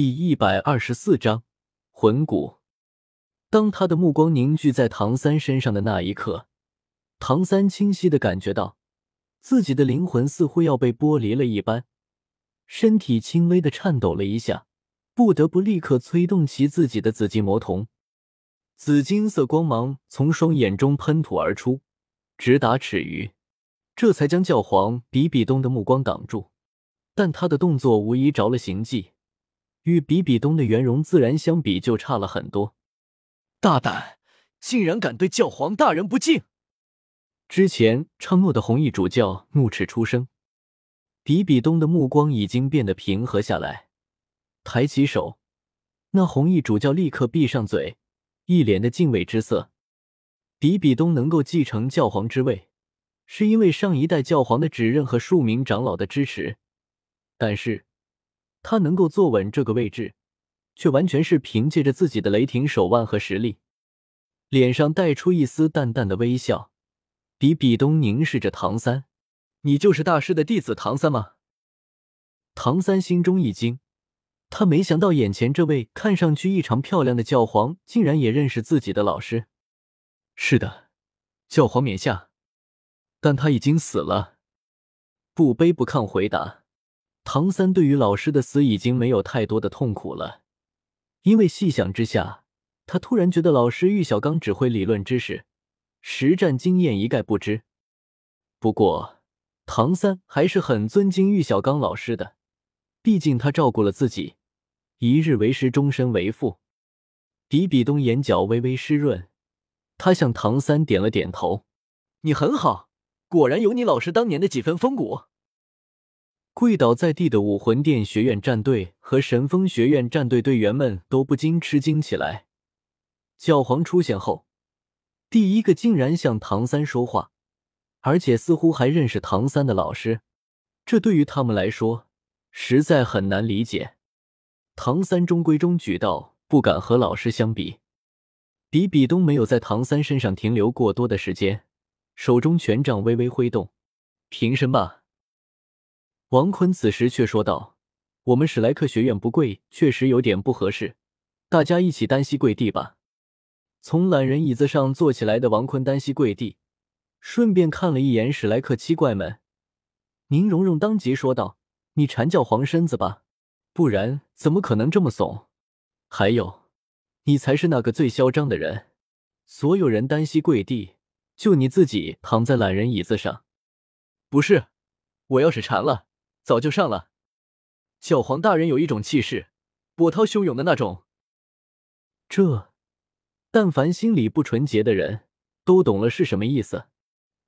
第一百二十四章魂骨。当他的目光凝聚在唐三身上的那一刻，唐三清晰的感觉到自己的灵魂似乎要被剥离了一般，身体轻微的颤抖了一下，不得不立刻催动起自己的紫金魔瞳。紫金色光芒从双眼中喷吐而出，直达尺余，这才将教皇比比东的目光挡住。但他的动作无疑着了行迹。与比比东的圆融自然相比，就差了很多。大胆，竟然敢对教皇大人不敬！之前昌诺的红衣主教怒斥出声。比比东的目光已经变得平和下来，抬起手，那红衣主教立刻闭上嘴，一脸的敬畏之色。比比东能够继承教皇之位，是因为上一代教皇的指认和数名长老的支持，但是。他能够坐稳这个位置，却完全是凭借着自己的雷霆手腕和实力。脸上带出一丝淡淡的微笑，比比东凝视着唐三：“你就是大师的弟子唐三吗？”唐三心中一惊，他没想到眼前这位看上去异常漂亮的教皇，竟然也认识自己的老师。“是的，教皇冕下，但他已经死了。”不卑不亢回答。唐三对于老师的死已经没有太多的痛苦了，因为细想之下，他突然觉得老师玉小刚只会理论知识，实战经验一概不知。不过，唐三还是很尊敬玉小刚老师的，毕竟他照顾了自己，一日为师，终身为父。比比东眼角微微湿润，他向唐三点了点头：“你很好，果然有你老师当年的几分风骨。”跪倒在地的武魂殿学院战队和神风学院战队队员们都不禁吃惊起来。教皇出现后，第一个竟然向唐三说话，而且似乎还认识唐三的老师，这对于他们来说实在很难理解。唐三中规中矩道：“不敢和老师相比。”比比东没有在唐三身上停留过多的时间，手中权杖微微挥动：“平身吧。”王坤此时却说道：“我们史莱克学院不跪，确实有点不合适，大家一起单膝跪地吧。”从懒人椅子上坐起来的王坤单膝跪地，顺便看了一眼史莱克七怪们。宁荣荣当即说道：“你缠教皇身子吧，不然怎么可能这么怂？还有，你才是那个最嚣张的人。”所有人单膝跪地，就你自己躺在懒人椅子上。不是，我要是馋了。早就上了。教皇大人有一种气势，波涛汹涌的那种。这，但凡心里不纯洁的人都懂了是什么意思。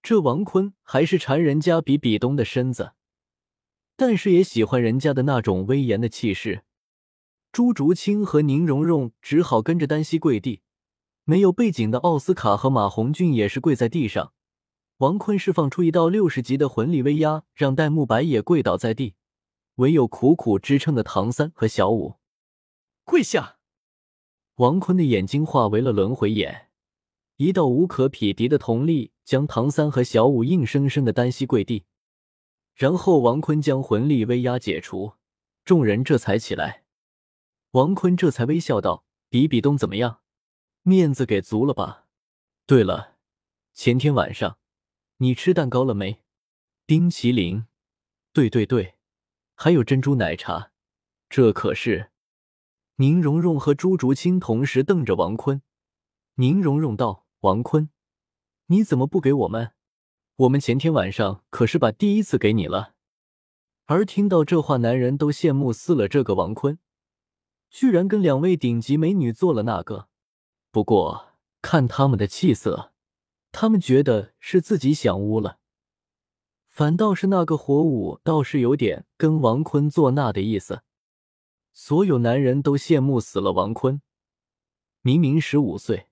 这王坤还是馋人家比比东的身子，但是也喜欢人家的那种威严的气势。朱竹清和宁荣荣只好跟着单膝跪地，没有背景的奥斯卡和马红俊也是跪在地上。王坤释放出一道六十级的魂力威压，让戴沐白也跪倒在地，唯有苦苦支撑的唐三和小舞跪下。王坤的眼睛化为了轮回眼，一道无可匹敌的瞳力将唐三和小舞硬生生的单膝跪地，然后王坤将魂力威压解除，众人这才起来。王坤这才微笑道：“比比东怎么样？面子给足了吧？对了，前天晚上。”你吃蛋糕了没？冰淇淋，对对对，还有珍珠奶茶，这可是……宁荣荣和朱竹清同时瞪着王坤。宁荣荣道：“王坤，你怎么不给我们？我们前天晚上可是把第一次给你了。”而听到这话，男人都羡慕死了这个王坤，居然跟两位顶级美女做了那个。不过看他们的气色。他们觉得是自己想污了，反倒是那个火舞倒是有点跟王坤做那的意思。所有男人都羡慕死了王坤，明明十五岁，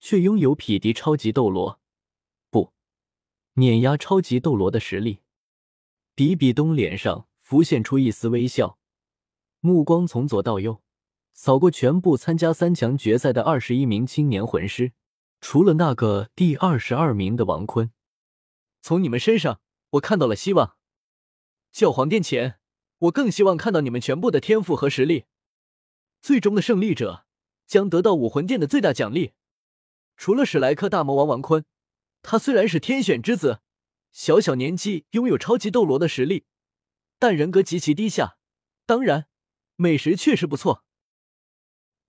却拥有匹敌超级斗罗，不，碾压超级斗罗的实力。比比东脸上浮现出一丝微笑，目光从左到右扫过全部参加三强决赛的二十一名青年魂师。除了那个第二十二名的王坤，从你们身上我看到了希望。教皇殿前，我更希望看到你们全部的天赋和实力。最终的胜利者将得到武魂殿的最大奖励。除了史莱克大魔王王坤，他虽然是天选之子，小小年纪拥有超级斗罗的实力，但人格极其低下。当然，美食确实不错。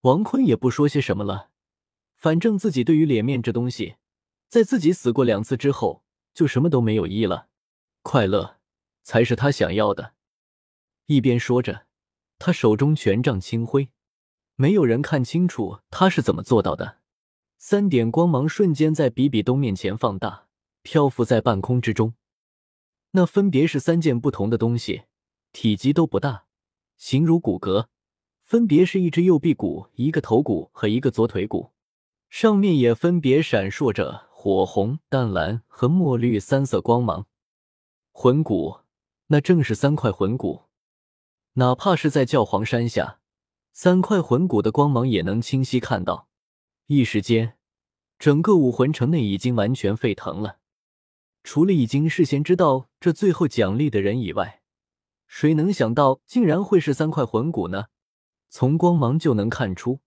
王坤也不说些什么了，反正自己对于脸面这东西，在自己死过两次之后，就什么都没有意义了。快乐才是他想要的。一边说着，他手中权杖轻挥，没有人看清楚他是怎么做到的。三点光芒瞬间在比比东面前放大，漂浮在半空之中。那分别是三件不同的东西，体积都不大，形如骨骼，分别是一只右臂骨、一个头骨和一个左腿骨，上面也分别闪烁着火红、淡蓝和墨绿三色光芒。魂骨，那正是三块魂骨。哪怕是在教皇山下，三块魂骨的光芒也能清晰看到。一时间，整个武魂城内已经完全沸腾了。除了已经事先知道这最后奖励的人以外，谁能想到竟然会是三块魂骨呢？从光芒就能看出，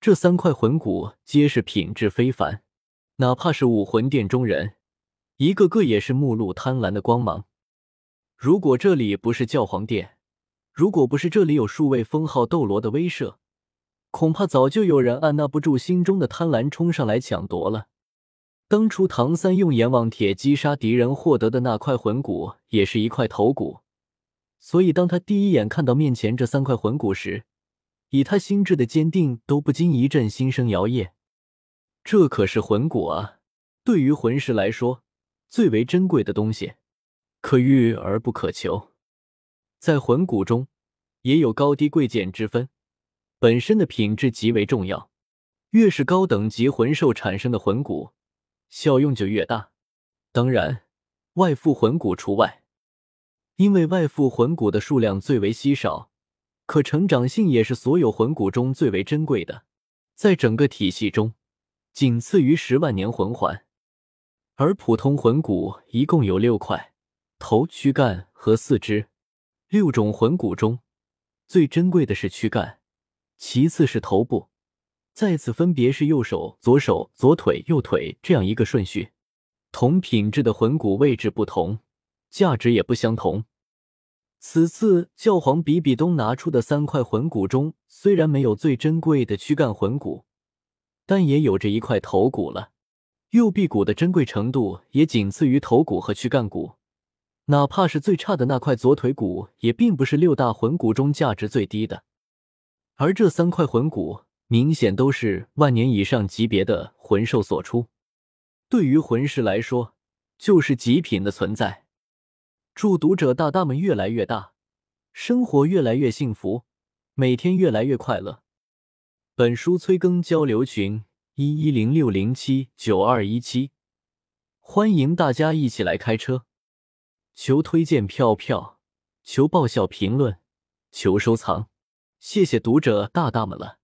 这三块魂骨皆是品质非凡。哪怕是武魂殿中人，一个个也是目露贪婪的光芒。如果这里不是教皇殿，如果不是这里有数位封号斗罗的威慑，恐怕早就有人按捺不住心中的贪婪冲上来抢夺了。当初唐三用阎王铁击杀敌人获得的那块魂骨，也是一块头骨。所以，当他第一眼看到面前这三块魂骨时，以他心智的坚定，都不禁一阵心生摇曳。这可是魂骨啊！对于魂师来说，最为珍贵的东西，可遇而不可求。在魂骨中，也有高低贵贱之分，本身的品质极为重要。越是高等级魂兽产生的魂骨，效用就越大。当然，外附魂骨除外，因为外附魂骨的数量最为稀少，可成长性也是所有魂骨中最为珍贵的，在整个体系中，仅次于十万年魂环。而普通魂骨一共有六块，头、躯干和四肢。六种魂骨中，最珍贵的是躯干，其次是头部，再次分别是右手、左手、左腿、右腿这样一个顺序。同品质的魂骨位置不同，价值也不相同。此次教皇比比东拿出的三块魂骨中，虽然没有最珍贵的躯干魂骨，但也有着一块头骨了。右臂骨的珍贵程度也仅次于头骨和躯干骨。哪怕是最差的那块左腿骨，也并不是六大魂骨中价值最低的。而这三块魂骨，明显都是万年以上级别的魂兽所出，对于魂师来说，就是极品的存在。祝读者大大们越来越大，生活越来越幸福，每天越来越快乐。本书催更交流群：一一零六零七九二一七，欢迎大家一起来开车。求推荐票票，求爆笑评论，求收藏，谢谢读者大大们了。